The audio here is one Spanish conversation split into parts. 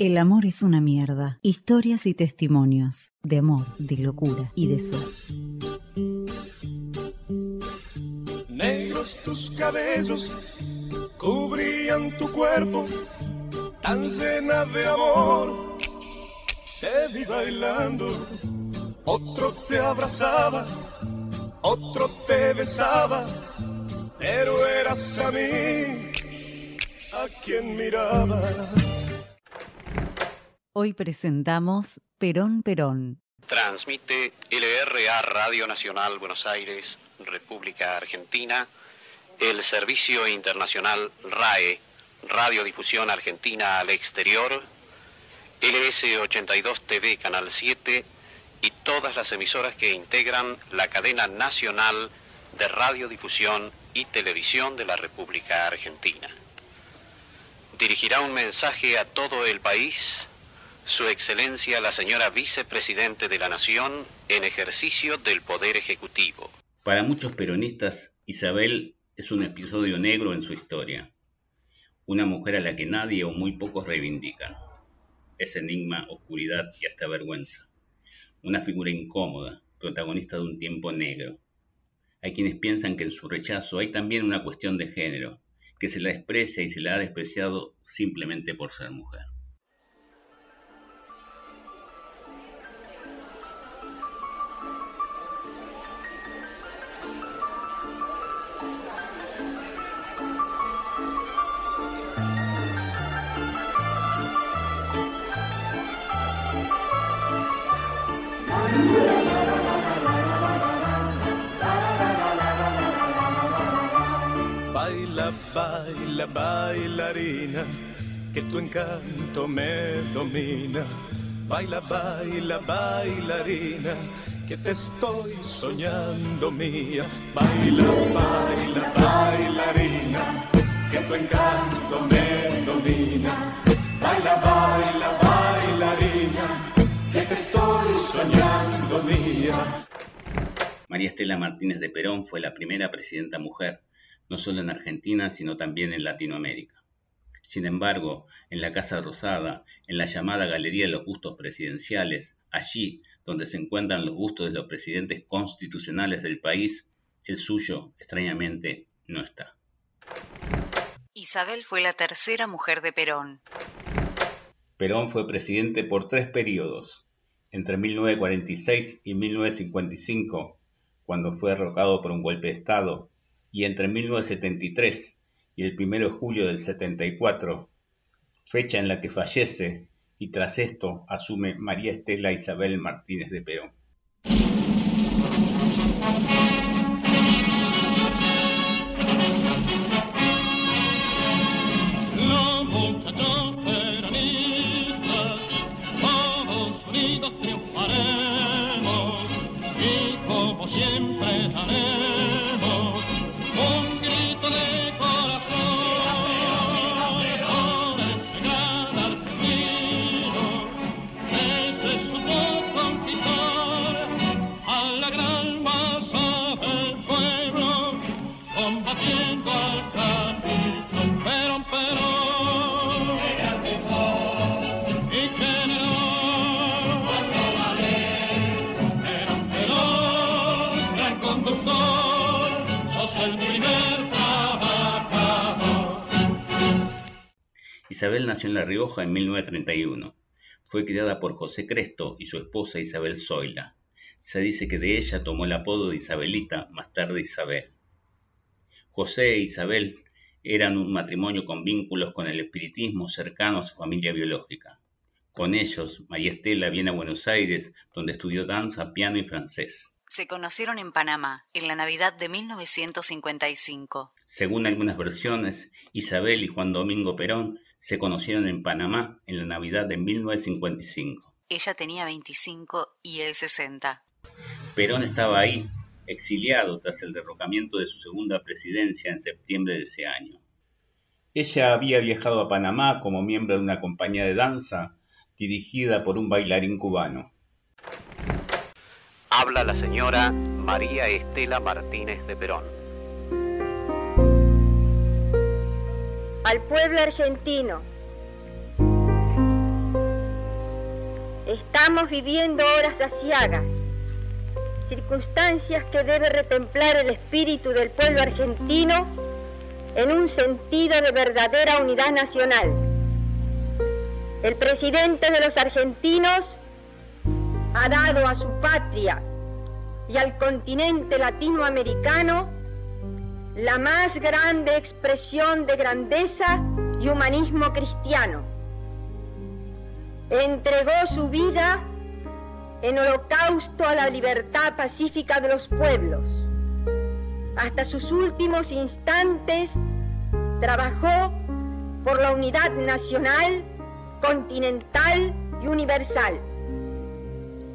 El amor es una mierda. Historias y testimonios de amor, de locura y de suerte. Negros tus cabellos cubrían tu cuerpo, tan llena de amor. Te vi bailando, otro te abrazaba, otro te besaba, pero eras a mí a quien mirabas. Hoy presentamos Perón Perón. Transmite LRA Radio Nacional Buenos Aires, República Argentina, el Servicio Internacional RAE, Radiodifusión Argentina al Exterior, LS82 TV Canal 7 y todas las emisoras que integran la cadena nacional de radiodifusión y televisión de la República Argentina. Dirigirá un mensaje a todo el país su Excelencia la señora Vicepresidente de la Nación en ejercicio del Poder Ejecutivo. Para muchos peronistas, Isabel es un episodio negro en su historia. Una mujer a la que nadie o muy pocos reivindican. Es enigma, oscuridad y hasta vergüenza. Una figura incómoda, protagonista de un tiempo negro. Hay quienes piensan que en su rechazo hay también una cuestión de género, que se la desprecia y se la ha despreciado simplemente por ser mujer. Baila, baila, bailarina, que tu encanto me domina. Baila, baila, bailarina, que te estoy soñando mía. Baila, baila, bailarina, que tu encanto me domina. Baila, baila, bailarina, estoy soñando mía. María Estela Martínez de Perón fue la primera presidenta mujer, no solo en Argentina, sino también en Latinoamérica. Sin embargo, en la Casa Rosada, en la llamada Galería de los Bustos Presidenciales, allí donde se encuentran los bustos de los presidentes constitucionales del país, el suyo, extrañamente, no está. Isabel fue la tercera mujer de Perón. Perón fue presidente por tres periodos, entre 1946 y 1955, cuando fue derrocado por un golpe de Estado, y entre 1973 y el 1 de julio del 74, fecha en la que fallece, y tras esto asume María Estela Isabel Martínez de Perón. Isabel nació en La Rioja en 1931. Fue criada por José Cresto y su esposa Isabel Zoila. Se dice que de ella tomó el apodo de Isabelita, más tarde Isabel. José e Isabel eran un matrimonio con vínculos con el espiritismo cercano a su familia biológica. Con ellos, María Estela viene a Buenos Aires, donde estudió danza, piano y francés. Se conocieron en Panamá en la Navidad de 1955. Según algunas versiones, Isabel y Juan Domingo Perón se conocieron en Panamá en la Navidad de 1955. Ella tenía 25 y él 60. Perón estaba ahí, exiliado tras el derrocamiento de su segunda presidencia en septiembre de ese año. Ella había viajado a Panamá como miembro de una compañía de danza dirigida por un bailarín cubano. Habla la señora María Estela Martínez de Perón. al pueblo argentino. Estamos viviendo horas asiagas, circunstancias que debe retemplar el espíritu del pueblo argentino en un sentido de verdadera unidad nacional. El presidente de los argentinos ha dado a su patria y al continente latinoamericano la más grande expresión de grandeza y humanismo cristiano. Entregó su vida en holocausto a la libertad pacífica de los pueblos. Hasta sus últimos instantes trabajó por la unidad nacional, continental y universal.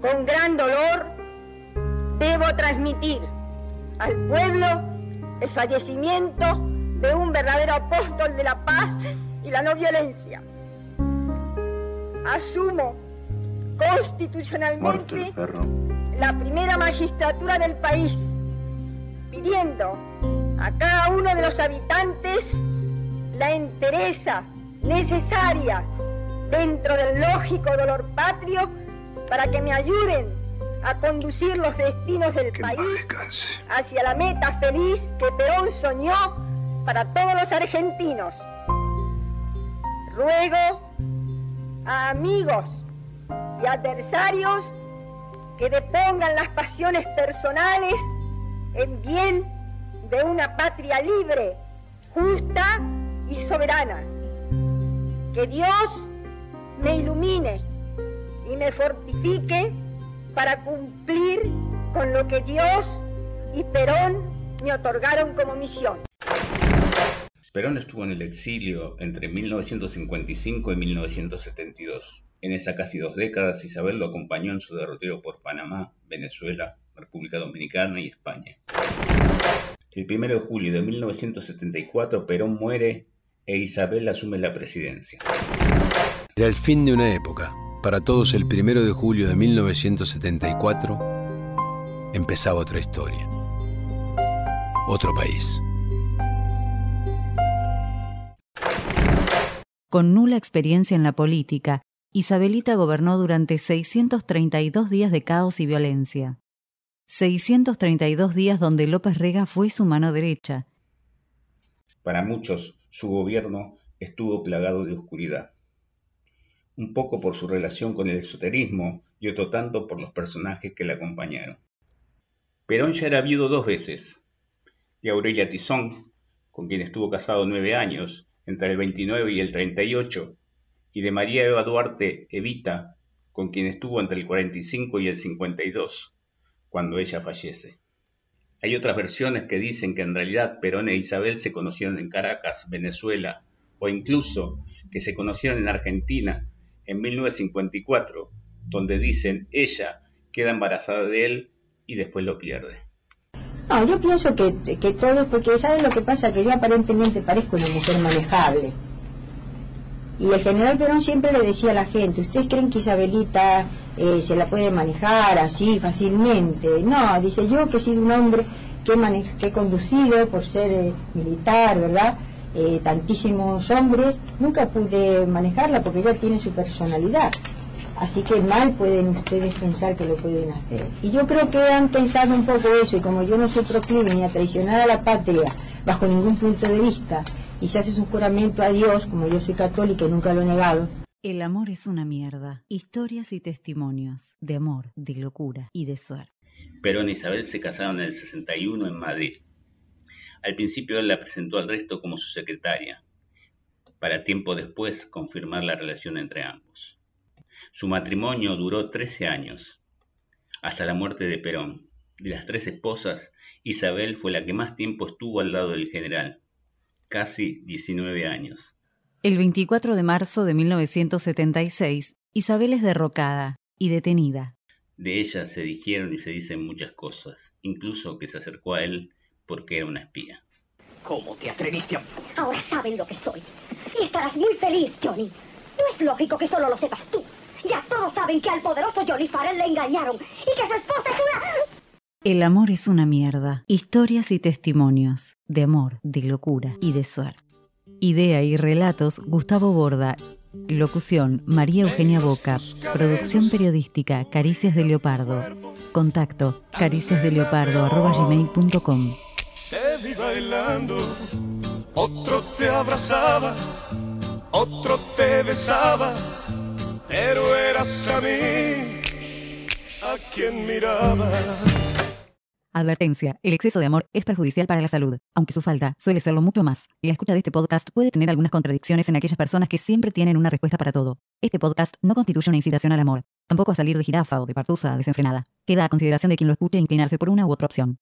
Con gran dolor debo transmitir al pueblo el fallecimiento de un verdadero apóstol de la paz y la no violencia. Asumo constitucionalmente la primera magistratura del país, pidiendo a cada uno de los habitantes la entereza necesaria dentro del lógico dolor patrio para que me ayuden a conducir los destinos del país hacia la meta feliz que Perón soñó para todos los argentinos. Ruego a amigos y adversarios que depongan las pasiones personales en bien de una patria libre, justa y soberana. Que Dios me ilumine y me fortifique para cumplir con lo que Dios y Perón me otorgaron como misión. Perón estuvo en el exilio entre 1955 y 1972. En esas casi dos décadas, Isabel lo acompañó en su derrotero por Panamá, Venezuela, República Dominicana y España. El 1 de julio de 1974, Perón muere e Isabel asume la presidencia. Era el fin de una época. Para todos, el 1 de julio de 1974 empezaba otra historia. Otro país. Con nula experiencia en la política, Isabelita gobernó durante 632 días de caos y violencia. 632 días donde López Rega fue su mano derecha. Para muchos, su gobierno estuvo plagado de oscuridad. Un poco por su relación con el esoterismo y otro tanto por los personajes que le acompañaron. Perón ya era viudo dos veces. De Aurelia Tizón, con quien estuvo casado nueve años, entre el 29 y el 38, y de María Eva Duarte Evita, con quien estuvo entre el 45 y el 52, cuando ella fallece. Hay otras versiones que dicen que en realidad Perón e Isabel se conocieron en Caracas, Venezuela, o incluso que se conocieron en Argentina en 1954, donde dicen ella queda embarazada de él y después lo pierde. No, yo pienso que, que todo, porque ¿saben lo que pasa? Que yo aparentemente parezco una mujer manejable. Y el general Perón siempre le decía a la gente, ¿ustedes creen que Isabelita eh, se la puede manejar así fácilmente? No, dice yo que he sido un hombre que, que he conducido por ser eh, militar, ¿verdad? Eh, tantísimos hombres, nunca pude manejarla porque ella tiene su personalidad. Así que mal pueden ustedes pensar que lo pueden hacer. Y yo creo que han pensado un poco eso, y como yo no soy proclive ni a traicionar a la patria bajo ningún punto de vista, y se hace un juramento a Dios, como yo soy católica y nunca lo he negado. El amor es una mierda. Historias y testimonios de amor, de locura y de suerte. Perón y Isabel se casaron en el 61 en Madrid. Al principio él la presentó al resto como su secretaria, para tiempo después confirmar la relación entre ambos. Su matrimonio duró 13 años, hasta la muerte de Perón. De las tres esposas, Isabel fue la que más tiempo estuvo al lado del general, casi 19 años. El 24 de marzo de 1976, Isabel es derrocada y detenida. De ella se dijeron y se dicen muchas cosas, incluso que se acercó a él porque era una espía. ¿Cómo te atreviste a...? Ahora saben lo que soy. Y estarás muy feliz, Johnny. No es lógico que solo lo sepas tú. Ya todos saben que al poderoso Johnny Farrell le engañaron y que su esposa es una... El amor es una mierda. Historias y testimonios de amor, de locura y de suerte. Idea y relatos Gustavo Borda. Locución, María Eugenia Boca. Producción periodística, Caricias de Leopardo. Contacto, cariciasdeleopardo.com. Bailando, otro te abrazaba, otro te besaba, pero eras a mí a quien mirabas. Advertencia, el exceso de amor es perjudicial para la salud, aunque su falta suele serlo mucho más. La escucha de este podcast puede tener algunas contradicciones en aquellas personas que siempre tienen una respuesta para todo. Este podcast no constituye una incitación al amor, tampoco a salir de jirafa o de partusa desenfrenada. Queda a consideración de quien lo escuche inclinarse por una u otra opción.